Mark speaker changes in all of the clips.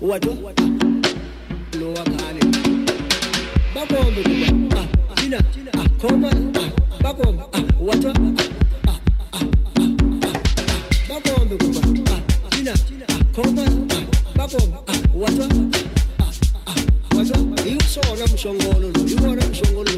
Speaker 1: wadu. Lowa kaane bakombe kuba ah, ah ina ah koma. Ah bakombe bakombe kuba ah koma. Ah bakombe ah wata ah
Speaker 2: ah, ah wata iyo sona mshongolo iyo sona mshongolo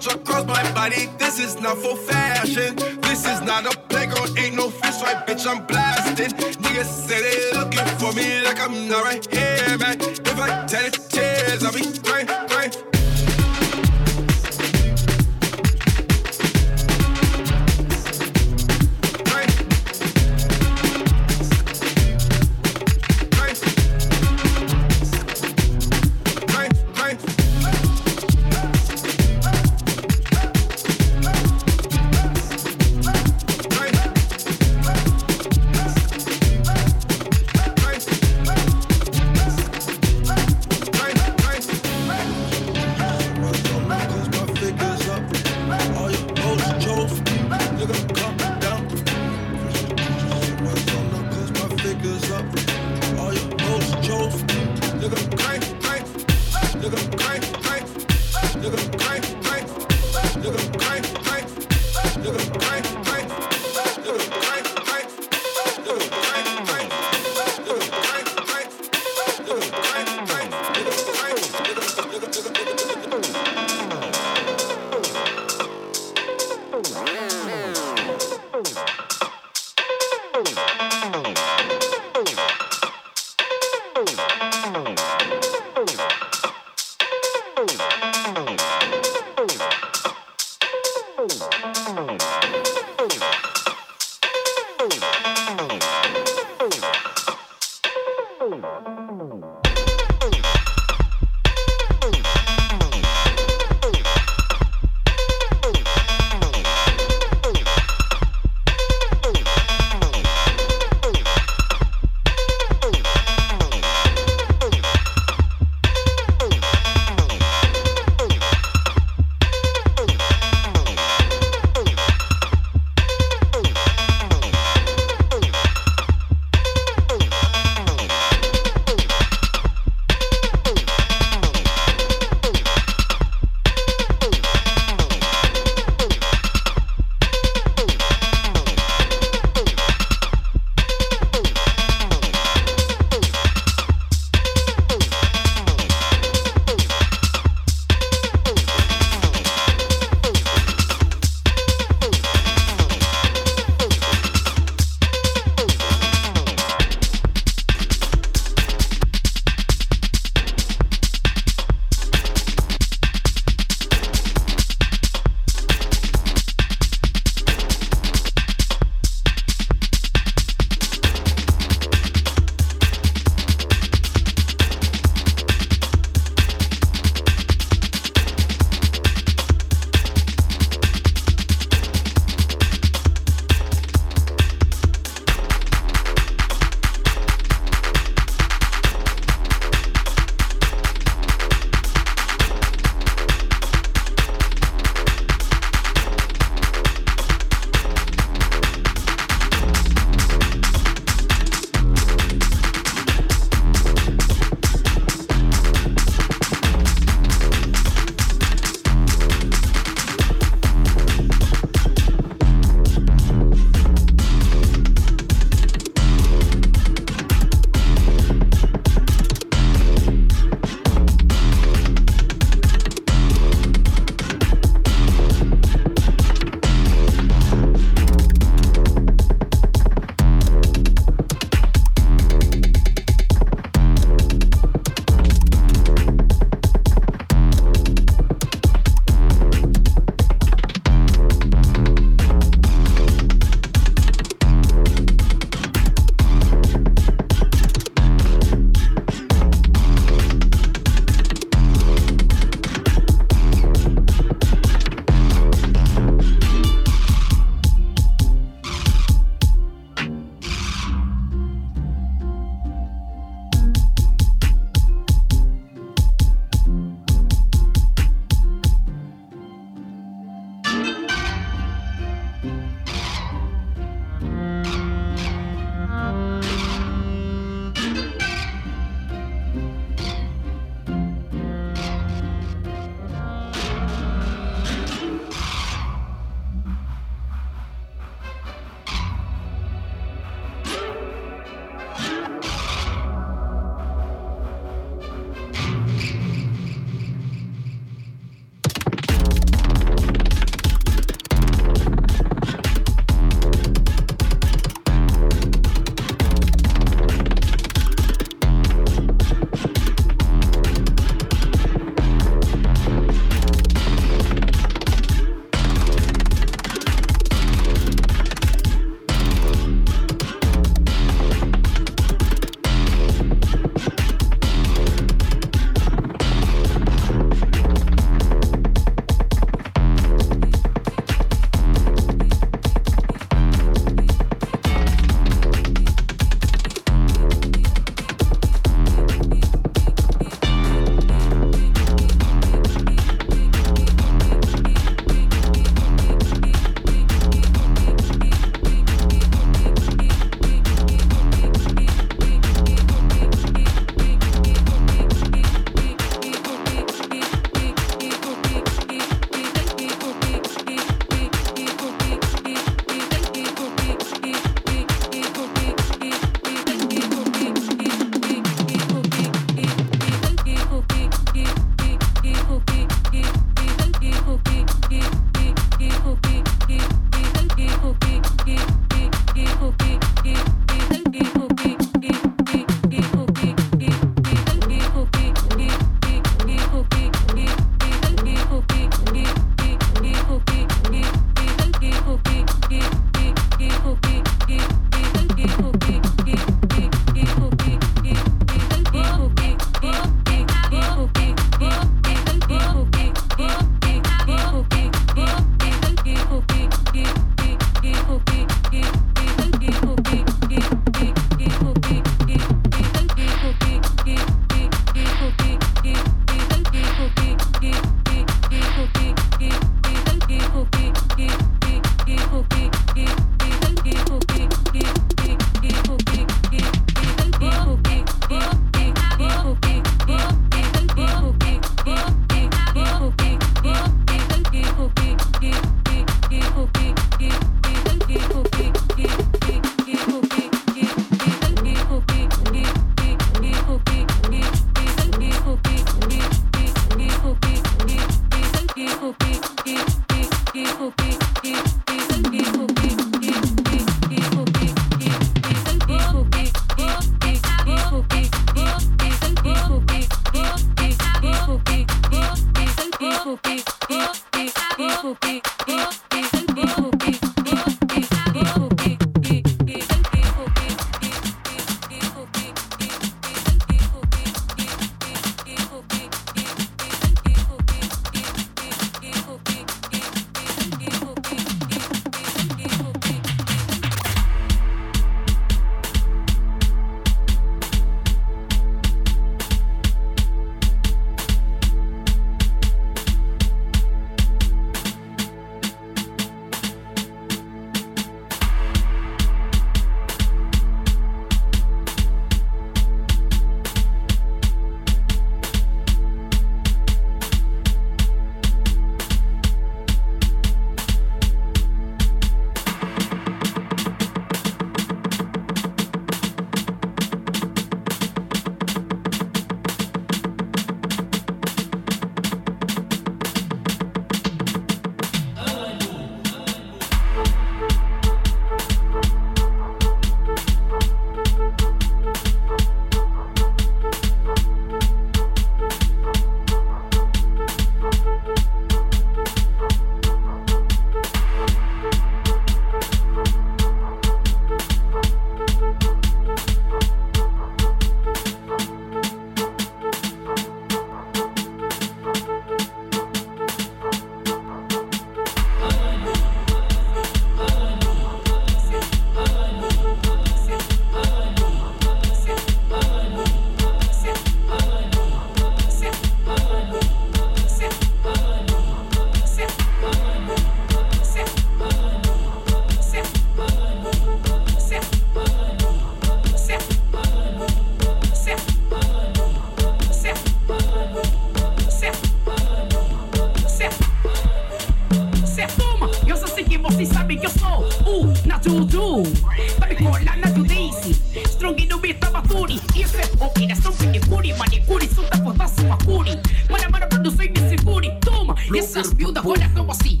Speaker 2: Lana to Daisy Strong ino beta maturi Isso é operação pedicure Manicure, suta, fodaço, macure Mara, mara, produção e me segure Toma, essas miúdas olha como assim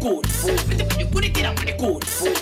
Speaker 2: good
Speaker 3: food. Put it in a good food.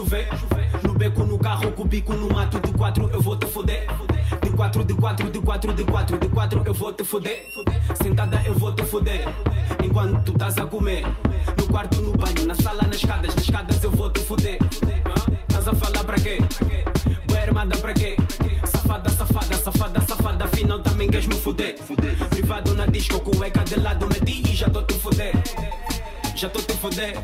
Speaker 3: chover. No beco, no carro, com o bico, no mato, de quatro eu vou te foder. De quatro, de quatro, de quatro, de quatro, de quatro eu vou te foder. Sentada eu vou te foder. Enquanto tu estás a comer. No quarto, no banho, na sala, nas escadas, nas escadas eu vou te foder. Estás a falar pra quê? Boa armada pra quê? Safada, safada, safada, safada, afinal também queres me foder. Privado na disco, cueca de lado, meti e já tô te foder. Já tô te foder.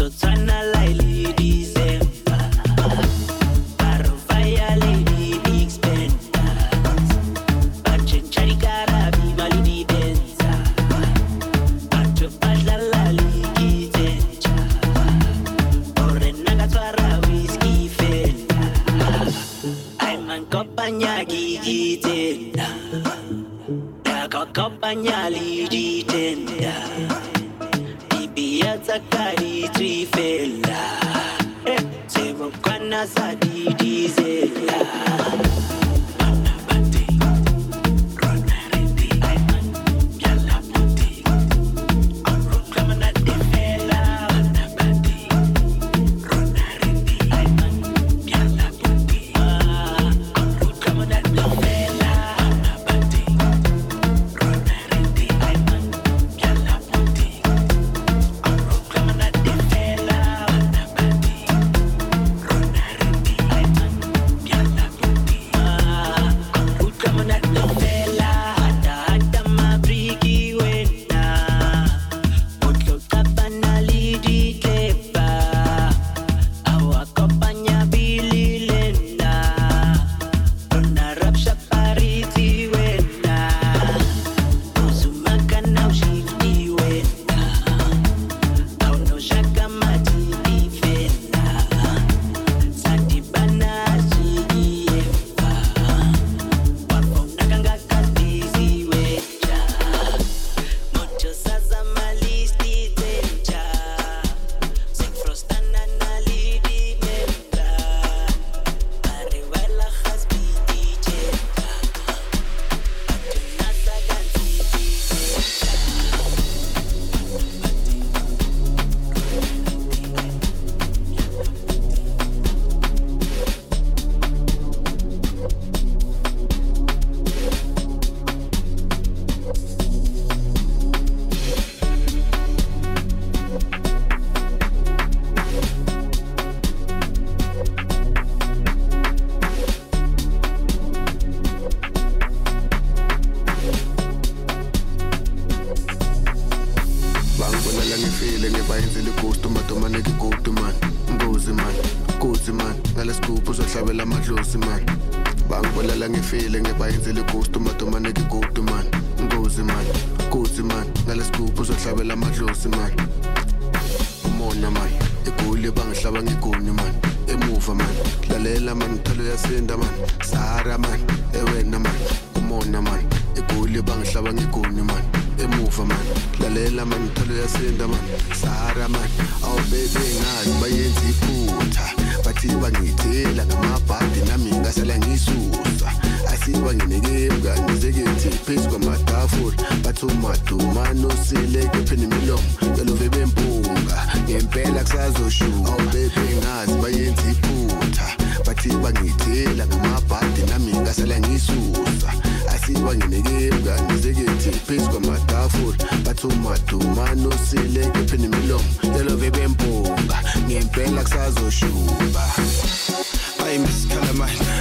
Speaker 4: So turn that light,
Speaker 5: lightly.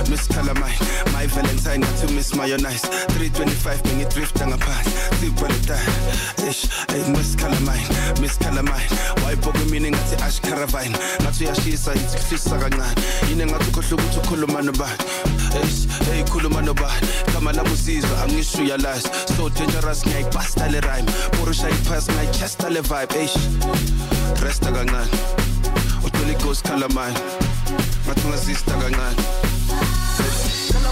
Speaker 5: Miss Calamine My Valentine got to miss mayonnaise 325 bengidrifta ngaphansi sibhaletayo ish hey Miss Calamine, Miss Calamine wayibhoka imini ngathi ash caravine. Ngathi uyashisa ithi kuhlisa kancane yini ngathi ukhohlwa ukuthi ukhuluma nobani ish hey khuluma nobani igama lami usizwa angisho uyalazi so dangerous ngiyayibhasta le rhyme. Porusha iphasi ngiyaychesta le vibe. Ish resta kancane uthole ighost Calamine ngathi ungazista kancane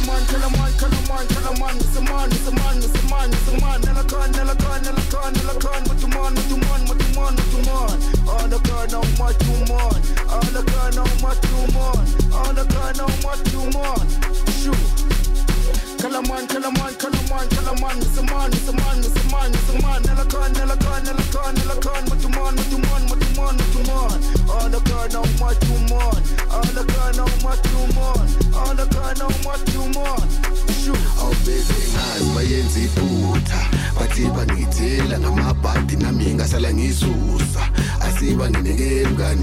Speaker 6: Kalaman, Kalaman, Kalaman, Kalaman, it's a man, it's a man, it's a man, it's a man. Nelakan, Nelakan, Nelakan, Nelakan, what you man, what you man, what you man, what you man. All the gun, how much you man. All the gun, how much you man. All the gun, how much you man. Shoot. Kalaman, Kalaman, Kalaman, Kalaman, it's a man, it's a man, it's a man, it's a man. Nelakan, Nelakan, Nelakan, Nelakan, what you man, what you man, what you man, what you man. All the gun, how much you the gun, how much you the gun, how much you. Shoot.
Speaker 4: awubeze ngazi bayenza iphutha bathi bangithela ngamabhadi nami ngasala ngisusa. Asiba nginekemka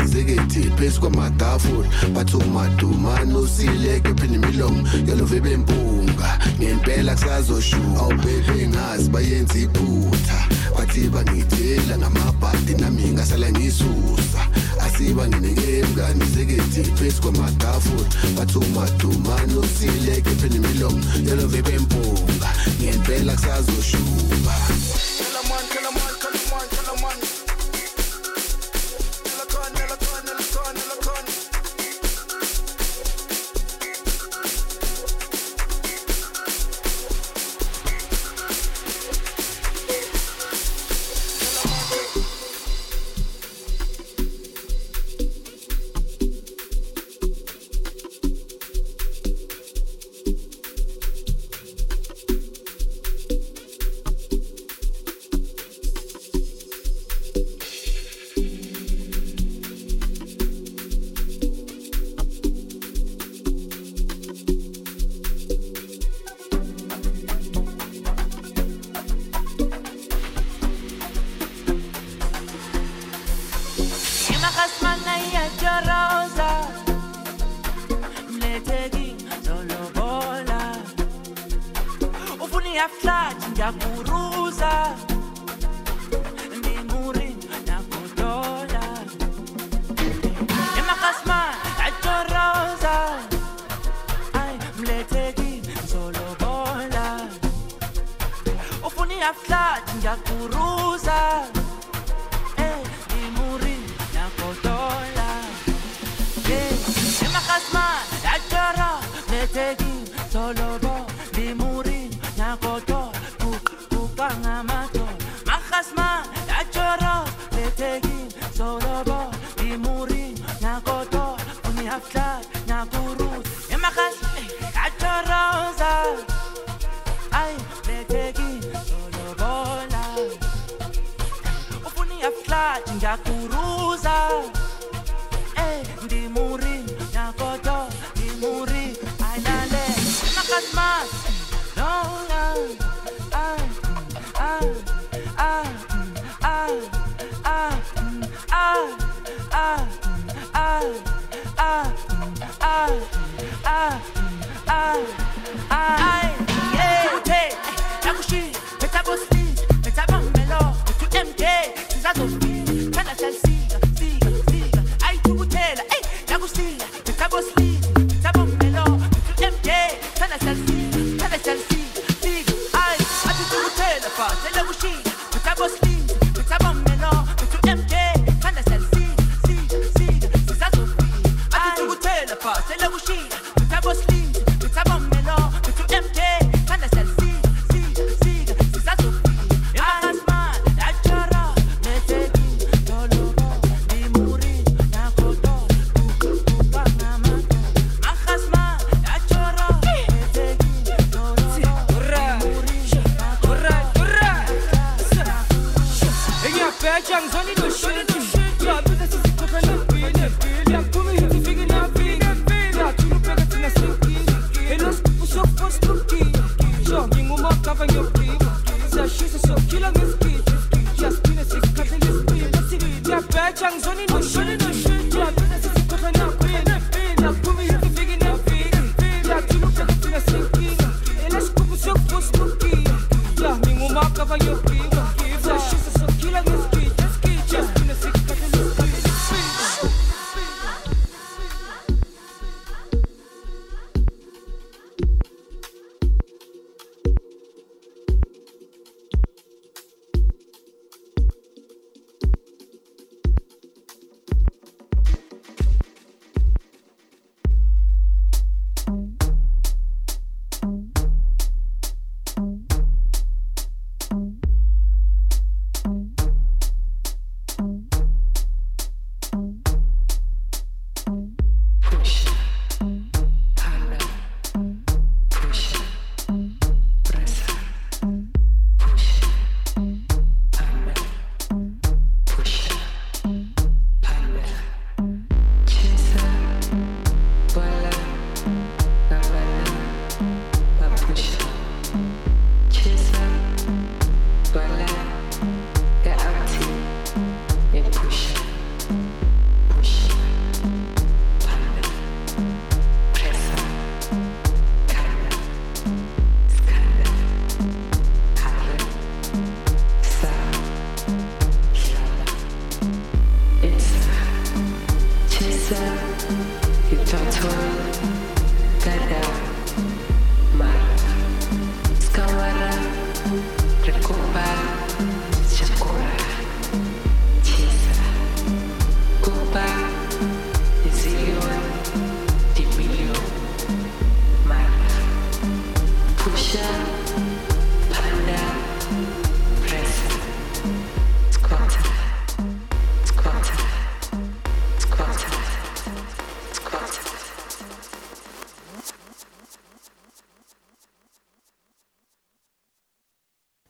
Speaker 4: phezu kwamatafula. Bathi umadumane usileke pheni imilomo yalove bempunga ngempela kusazoshuka awubebe ngazi bayenza iphutha bathi bangithela ngamabhadi nami ngasala ngisusa. Asiba nginekemka nizekethi phezu kwamatafula. Bathi umadumane usileke pheni imilomo. Yalove bempunga. Ngempela kusazoshuka